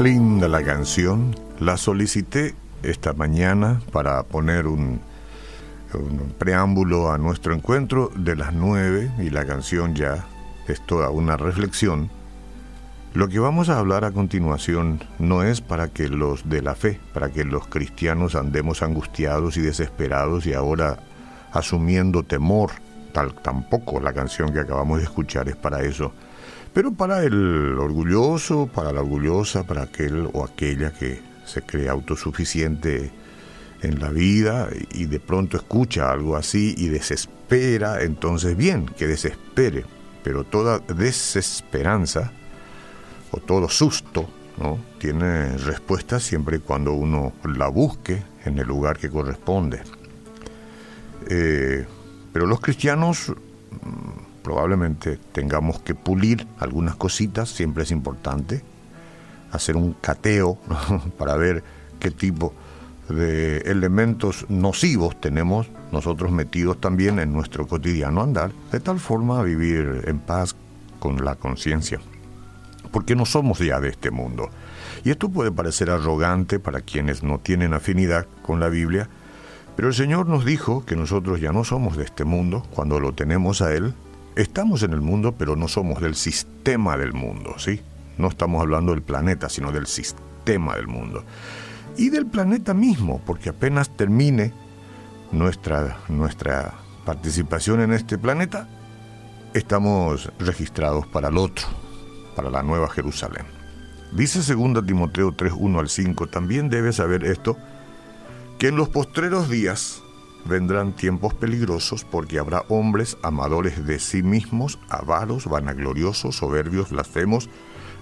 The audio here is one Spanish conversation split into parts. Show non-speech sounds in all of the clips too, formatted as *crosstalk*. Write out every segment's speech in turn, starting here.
Linda la canción. La solicité esta mañana para poner un, preámbulo a nuestro encuentro de las nueve y la canción ya es toda una reflexión. Lo que vamos a hablar a continuación no es para que los de la fe, para que los cristianos andemos angustiados y desesperados y ahora asumiendo temor, tal tampoco la canción que acabamos de escuchar es para eso pero para el orgulloso, para la orgullosa, para aquel o aquella que se cree autosuficiente en la vida y de pronto escucha algo así y desespera, entonces bien, que desespere, pero toda desesperanza o todo susto ¿no? tiene respuesta siempre cuando uno la busque en el lugar que corresponde. Eh, pero los cristianos probablemente tengamos que pulir algunas cositas, siempre es importante, hacer un cateo *laughs* para ver qué tipo de elementos nocivos tenemos nosotros metidos también en nuestro cotidiano andar, de tal forma a vivir en paz con la conciencia, porque no somos ya de este mundo. Y esto puede parecer arrogante para quienes no tienen afinidad con la Biblia, pero el Señor nos dijo que nosotros ya no somos de este mundo cuando lo tenemos a Él Estamos en el mundo, pero no somos del sistema del mundo, ¿sí? No estamos hablando del planeta, sino del sistema del mundo. Y del planeta mismo, porque apenas termine nuestra, nuestra participación en este planeta, estamos registrados para el otro, para la Nueva Jerusalén. Dice 2 Timoteo 3, 1 al 5, también debes saber esto, que en los postreros días vendrán tiempos peligrosos porque habrá hombres amadores de sí mismos, avaros, vanagloriosos, soberbios, blasfemos,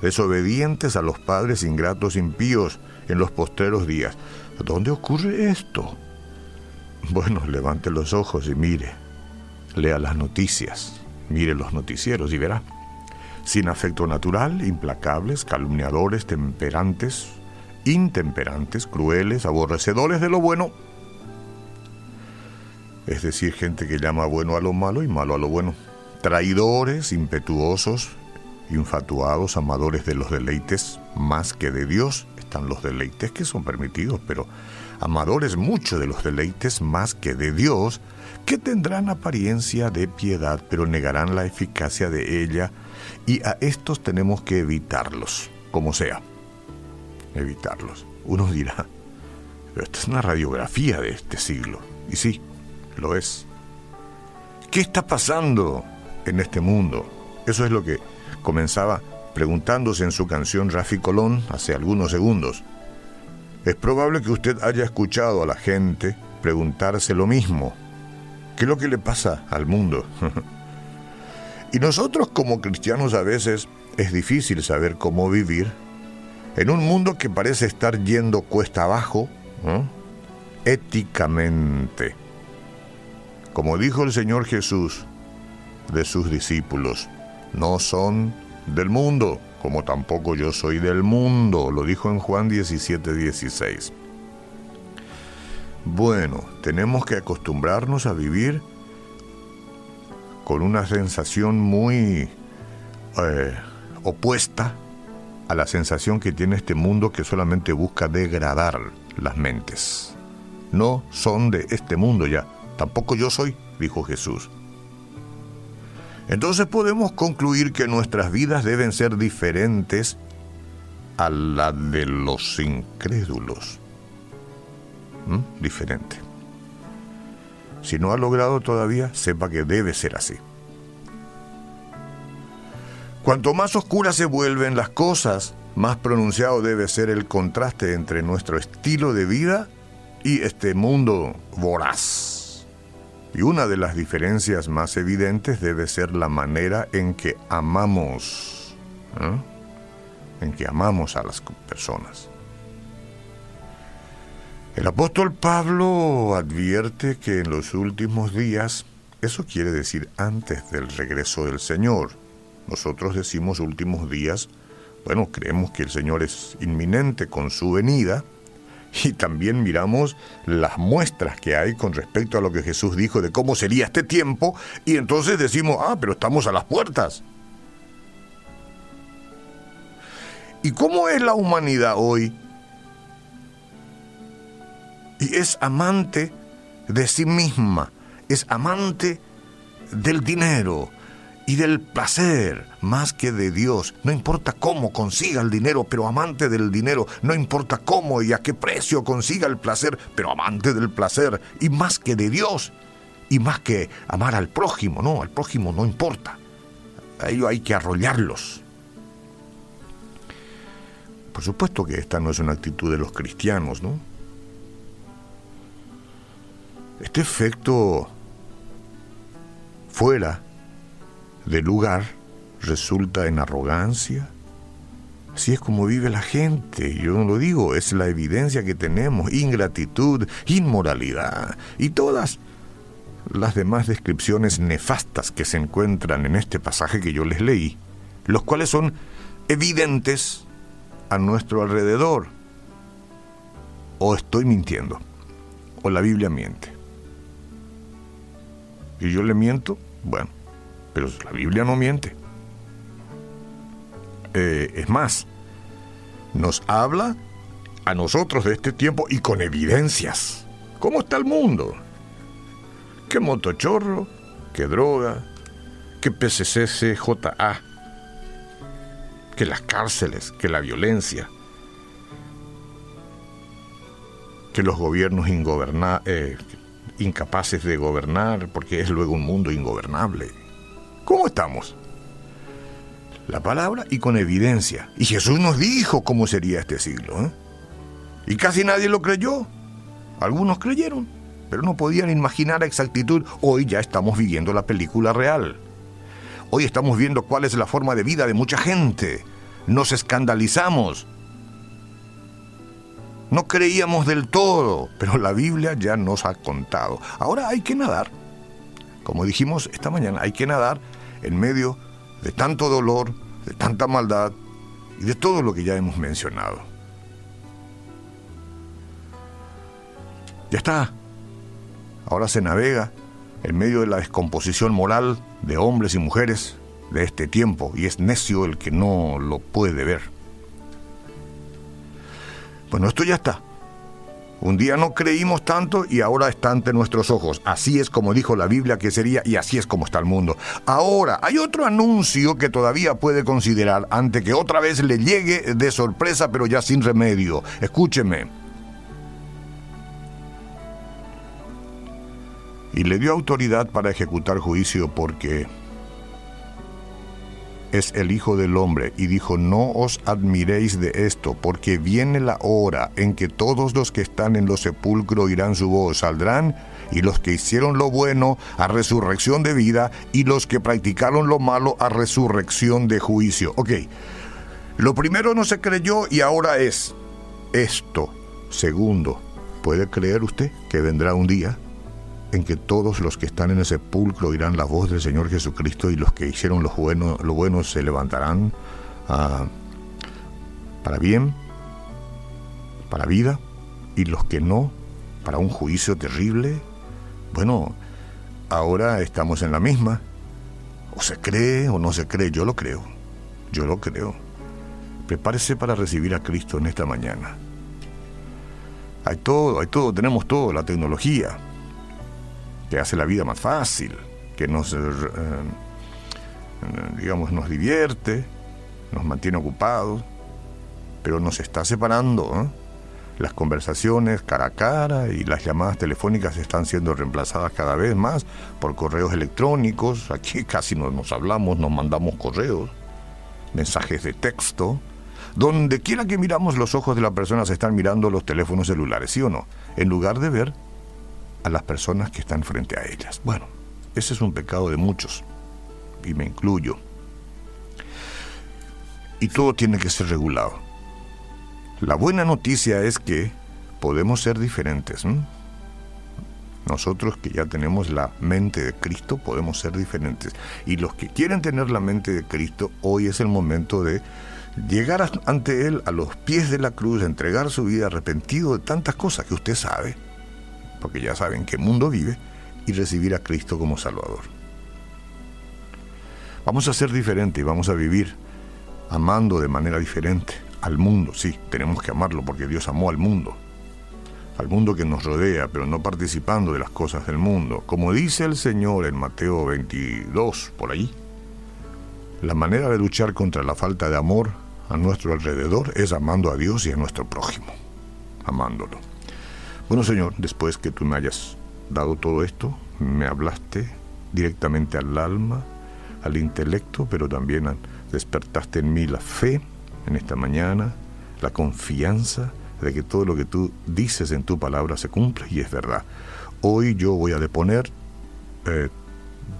desobedientes a los padres, ingratos, impíos en los postreros días. ¿Dónde ocurre esto? Bueno, levante los ojos y mire, lea las noticias, mire los noticieros y verá. Sin afecto natural, implacables, calumniadores, temperantes, intemperantes, crueles, aborrecedores de lo bueno, es decir, gente que llama bueno a lo malo y malo a lo bueno. Traidores, impetuosos, infatuados, amadores de los deleites más que de Dios. Están los deleites que son permitidos, pero amadores mucho de los deleites más que de Dios, que tendrán apariencia de piedad, pero negarán la eficacia de ella, y a estos tenemos que evitarlos, como sea. Evitarlos. Uno dirá, pero esta es una radiografía de este siglo. Y sí, lo es. ¿Qué está pasando en este mundo? Eso es lo que comenzaba preguntándose en su canción Rafi Colón hace algunos segundos. Es probable que usted haya escuchado a la gente preguntarse lo mismo. ¿Qué es lo que le pasa al mundo? *laughs* y nosotros como cristianos a veces es difícil saber cómo vivir en un mundo que parece estar yendo cuesta abajo, éticamente. Como dijo el Señor Jesús de sus discípulos, no son del mundo, como tampoco yo soy del mundo, lo dijo en Juan 17, 16. Bueno, tenemos que acostumbrarnos a vivir con una sensación muy eh, opuesta a la sensación que tiene este mundo que solamente busca degradar las mentes. No son de este mundo ya, Tampoco yo soy, dijo Jesús. Entonces podemos concluir que nuestras vidas deben ser diferentes a la de los incrédulos. ¿Mm? Diferente. Si no ha logrado todavía, sepa que debe ser así. Cuanto más oscuras se vuelven las cosas, más pronunciado debe ser el contraste entre nuestro estilo de vida y este mundo voraz. Y una de las diferencias más evidentes debe ser la manera en que amamos, en que amamos a las personas. El apóstol Pablo advierte que en los últimos días, eso quiere decir antes del regreso del Señor, nosotros decimos últimos días, bueno, creemos que el Señor es inminente con su venida, y también miramos las muestras que hay con respecto a lo que Jesús dijo de cómo sería este tiempo y entonces decimos, ah, pero estamos a las puertas. ¿Y cómo es la humanidad hoy? Y es amante de sí misma, es amante del dinero y del placer más que de Dios. No importa cómo consiga el dinero, pero amante del dinero. No importa cómo y a qué precio consiga el placer, pero amante del placer y más que de Dios. Y más que amar al prójimo, no, al prójimo no importa. A ello hay que arrollarlos. Por supuesto que esta no es una actitud de los cristianos, ¿no? Este efecto fuera de lugar resulta en arrogancia. Así es como vive la gente, yo no lo digo, es la evidencia que tenemos, ingratitud, inmoralidad y todas las demás descripciones nefastas que se encuentran en este pasaje que yo les leí, los cuales son evidentes a nuestro alrededor. O estoy mintiendo, o la Biblia miente. Y yo le miento, bueno, pero la Biblia no miente. Eh, es más, nos habla a nosotros de este tiempo y con evidencias. ¿Cómo está el mundo? ¿Qué motochorro? ¿Qué droga? ¿Qué PCCCJA? ¿Qué las cárceles? ¿Qué la violencia? ¿Que los gobiernos eh, incapaces de gobernar porque es luego un mundo ingobernable? ¿Cómo estamos? La palabra y con evidencia. Y Jesús nos dijo cómo sería este siglo. ¿eh? Y casi nadie lo creyó. Algunos creyeron, pero no podían imaginar a exactitud. Hoy ya estamos viviendo la película real. Hoy estamos viendo cuál es la forma de vida de mucha gente. Nos escandalizamos. No creíamos del todo, pero la Biblia ya nos ha contado. Ahora hay que nadar. Como dijimos esta mañana, hay que nadar en medio de tanto dolor, de tanta maldad y de todo lo que ya hemos mencionado. Ya está. Ahora se navega en medio de la descomposición moral de hombres y mujeres de este tiempo y es necio el que no lo puede ver. Bueno, esto ya está. Un día no creímos tanto y ahora está ante nuestros ojos. Así es como dijo la Biblia que sería y así es como está el mundo. Ahora, hay otro anuncio que todavía puede considerar ante que otra vez le llegue de sorpresa pero ya sin remedio. Escúcheme. Y le dio autoridad para ejecutar juicio porque es el Hijo del Hombre, y dijo, no os admiréis de esto, porque viene la hora en que todos los que están en los sepulcros oirán su voz, saldrán, y los que hicieron lo bueno a resurrección de vida, y los que practicaron lo malo a resurrección de juicio. Ok, lo primero no se creyó y ahora es esto. Segundo, ¿puede creer usted que vendrá un día en que todos los que están en el sepulcro oirán la voz del Señor Jesucristo y los que hicieron lo bueno, lo bueno se levantarán ah, para bien, para vida, y los que no, para un juicio terrible. Bueno, ahora estamos en la misma. O se cree o no se cree, yo lo creo, yo lo creo. Prepárese para recibir a Cristo en esta mañana. Hay todo, hay todo, tenemos todo, la tecnología, que hace la vida más fácil, que nos, eh, eh, digamos, nos divierte, nos mantiene ocupados, pero nos está separando. ¿eh? Las conversaciones cara a cara y las llamadas telefónicas están siendo reemplazadas cada vez más por correos electrónicos. Aquí *laughs* casi no nos hablamos, nos mandamos correos, mensajes de texto. Donde quiera que miramos, los ojos de la persona se están mirando los teléfonos celulares, ¿sí o no? En lugar de ver a las personas que están frente a ellas. Bueno, ese es un pecado de muchos, y me incluyo. Y todo tiene que ser regulado. La buena noticia es que podemos ser diferentes. Nosotros que ya tenemos la mente de Cristo podemos ser diferentes. Y los que quieren tener la mente de Cristo, hoy es el momento de llegar ante Él a los pies de la cruz, entregar su vida arrepentido de tantas cosas que usted sabe porque ya saben qué mundo vive, y recibir a Cristo como Salvador. Vamos a ser diferentes y vamos a vivir amando de manera diferente, al mundo, sí, tenemos que amarlo porque Dios amó al mundo, al mundo que nos rodea, pero no participando de las cosas del mundo. Como dice el Señor en Mateo 22, por ahí, la manera de luchar contra la falta de amor a nuestro alrededor es amando a Dios y a nuestro prójimo, amándolo. Bueno, Señor, después que tú me hayas dado todo esto, me hablaste directamente al alma, al intelecto, pero también despertaste en mí la fe en esta mañana, la confianza de que todo lo que tú dices en tu palabra se cumple y es verdad. Hoy yo voy a deponer eh,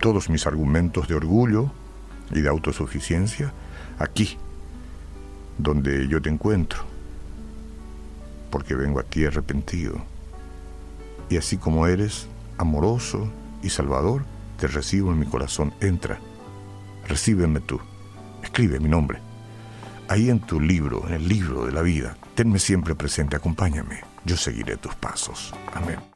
todos mis argumentos de orgullo y de autosuficiencia aquí, donde yo te encuentro, porque vengo a ti arrepentido. Y así como eres, amoroso y salvador, te recibo en mi corazón. Entra, recíbeme tú, escribe mi nombre ahí en tu libro, en el libro de la vida. Tenme siempre presente, acompáñame. Yo seguiré tus pasos. Amén.